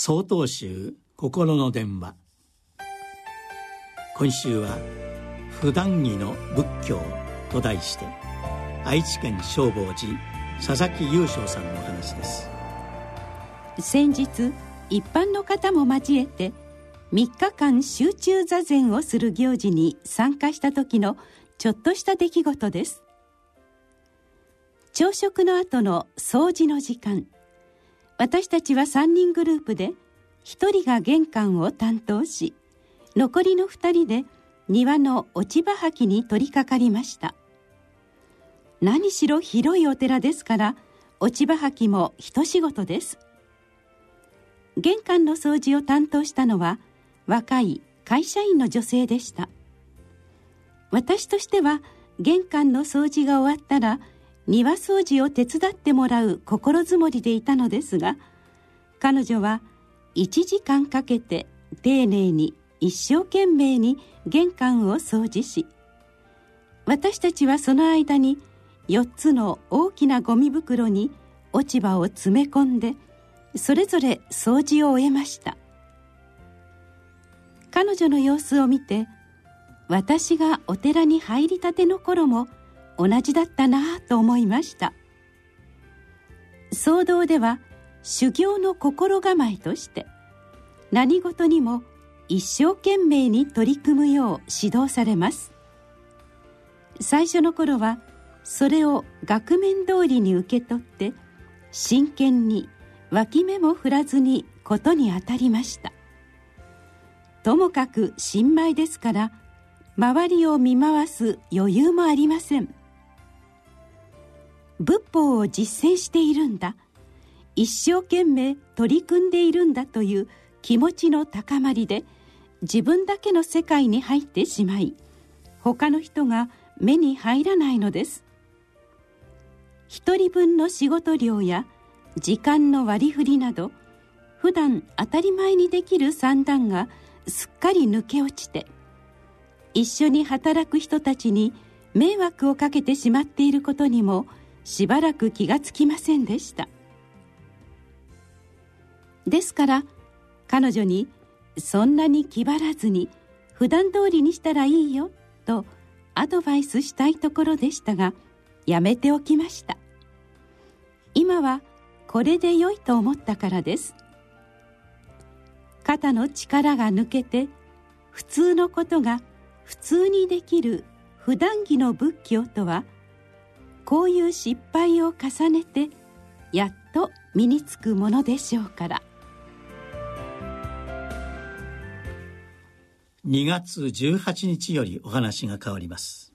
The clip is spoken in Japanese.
曹洞宗心の電話。今週は「普段着の仏教」と題して愛知県正法寺佐々木雄翔さんのお話です。先日一般の方も交えて3日間集中座禅をする行事に参加した時のちょっとした出来事です。朝食の後の掃除の時間。私たちは3人グループで1人が玄関を担当し残りの2人で庭の落ち葉履きに取り掛かりました。何しろ広いお寺ですから落ち葉履きも一仕事です。玄関の掃除を担当したのは若い会社員の女性でした。私としては玄関の掃除が終わったら庭掃除を手伝ってもらう心づもりでいたのですが彼女は1時間かけて丁寧に一生懸命に玄関を掃除し私たちはその間に4つの大きなゴミ袋に落ち葉を詰め込んでそれぞれ掃除を終えました。彼女の様子を見て私がお寺に入りたての頃も同じだったなぁと思いました。騒動では修行の心構えとして何事にも一生懸命に取り組むよう指導されます。最初の頃はそれを額面通りに受け取って真剣に脇目も振らずにことに当たりました。ともかく新米ですから周りを見回す余裕もありません。仏法を実践しているんだ。一生懸命取り組んでいるんだという気持ちの高まりで自分だけの世界に入ってしまい他の人が目に入らないのです。一人分の仕事量や時間の割り振りなど普段当たり前にできる算段がすっかり抜け落ちて一緒に働く人たちに迷惑をかけてしまっていることにもしばらく気がつきませんでした。ですから彼女にそんなに気張らずに普段通りにしたらいいよとアドバイスしたいところでしたがやめておきました。今はこれで良いと思ったからです。肩の力が抜けて普通のことが普通にできる普段着の仏教とはこういう失敗を重ねてやっと身につくものでしょうから。2月18日よりお話が変わります。